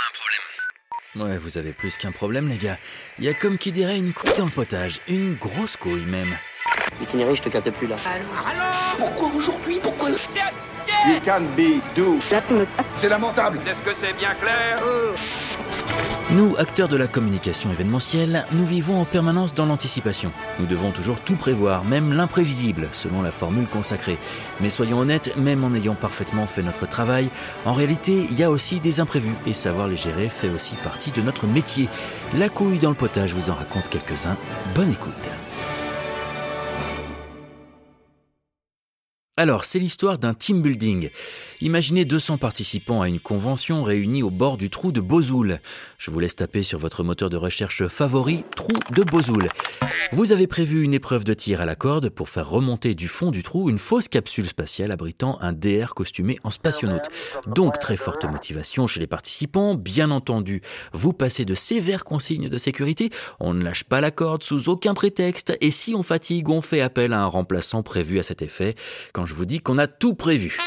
a un problème. Ouais, vous avez plus qu'un problème, les gars. Il y a comme qui dirait une couille dans le potage. Une grosse couille, même. Itinéraire, je te capte plus là. Pourquoi aujourd'hui Pourquoi You can be do. C'est lamentable. Est-ce que c'est bien clair Nous, acteurs de la communication événementielle, nous vivons en permanence dans l'anticipation. Nous devons toujours tout prévoir, même l'imprévisible, selon la formule consacrée. Mais soyons honnêtes, même en ayant parfaitement fait notre travail, en réalité, il y a aussi des imprévus, et savoir les gérer fait aussi partie de notre métier. La couille dans le potage vous en raconte quelques-uns. Bonne écoute. Alors, c'est l'histoire d'un team building. Imaginez 200 participants à une convention réunis au bord du trou de Bozoul. Je vous laisse taper sur votre moteur de recherche favori trou de Bozoul. Vous avez prévu une épreuve de tir à la corde pour faire remonter du fond du trou une fausse capsule spatiale abritant un DR costumé en spationaute. Donc très forte motivation chez les participants, bien entendu. Vous passez de sévères consignes de sécurité, on ne lâche pas la corde sous aucun prétexte et si on fatigue, on fait appel à un remplaçant prévu à cet effet. Quand je vous dis qu'on a tout prévu.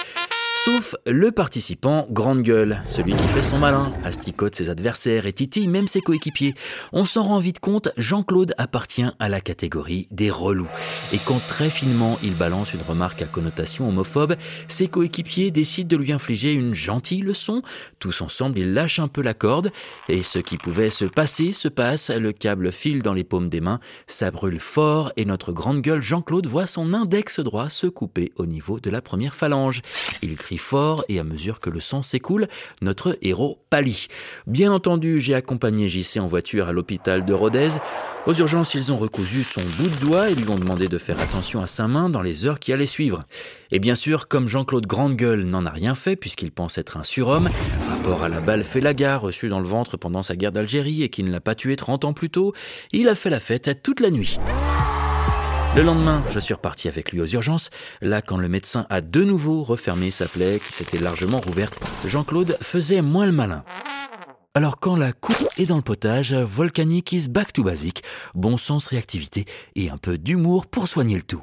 Sauf le participant grande gueule, celui qui fait son malin, asticote ses adversaires et titille même ses coéquipiers. On s'en rend vite compte, Jean-Claude appartient à la catégorie des relous. Et quand très finement il balance une remarque à connotation homophobe, ses coéquipiers décident de lui infliger une gentille leçon. Tous ensemble, ils lâchent un peu la corde, et ce qui pouvait se passer se passe, le câble file dans les paumes des mains, ça brûle fort, et notre grande gueule Jean-Claude voit son index droit se couper au niveau de la première phalange. Il crie fort et à mesure que le sang s'écoule, notre héros pâlit. Bien entendu, j'ai accompagné JC en voiture à l'hôpital de Rodez. Aux urgences, ils ont recousu son bout de doigt et lui ont demandé de faire attention à sa main dans les heures qui allaient suivre. Et bien sûr, comme Jean-Claude Grandegueule n'en a rien fait puisqu'il pense être un surhomme, rapport à la balle Félaga reçue dans le ventre pendant sa guerre d'Algérie et qui ne l'a pas tué 30 ans plus tôt, il a fait la fête toute la nuit. Le lendemain, je suis reparti avec lui aux urgences. Là, quand le médecin a de nouveau refermé sa plaie qui s'était largement rouverte, Jean-Claude faisait moins le malin. Alors quand la coupe est dans le potage, Volcanic is back to basic, bon sens, réactivité et un peu d'humour pour soigner le tout.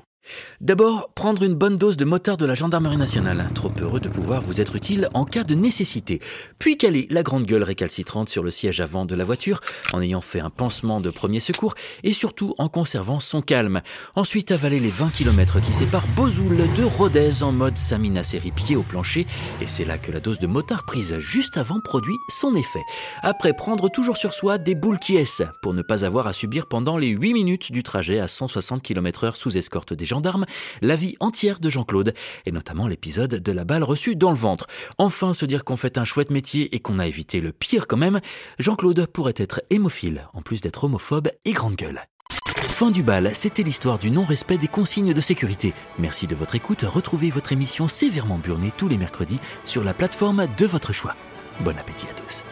D'abord, prendre une bonne dose de motard de la gendarmerie nationale, trop heureux de pouvoir vous être utile en cas de nécessité. Puis caler la grande gueule récalcitrante sur le siège avant de la voiture, en ayant fait un pansement de premier secours, et surtout en conservant son calme. Ensuite, avaler les 20 km qui séparent Bozoul de Rodez en mode Samina série pied au plancher, et c'est là que la dose de motard prise juste avant produit son effet. Après, prendre toujours sur soi des boules qui pour ne pas avoir à subir pendant les 8 minutes du trajet à 160 km heure sous escorte des gendarmes la vie entière de Jean-Claude, et notamment l'épisode de la balle reçue dans le ventre. Enfin, se dire qu'on fait un chouette métier et qu'on a évité le pire quand même, Jean-Claude pourrait être hémophile, en plus d'être homophobe et grande gueule. Fin du bal, c'était l'histoire du non-respect des consignes de sécurité. Merci de votre écoute, retrouvez votre émission sévèrement burnée tous les mercredis sur la plateforme de votre choix. Bon appétit à tous.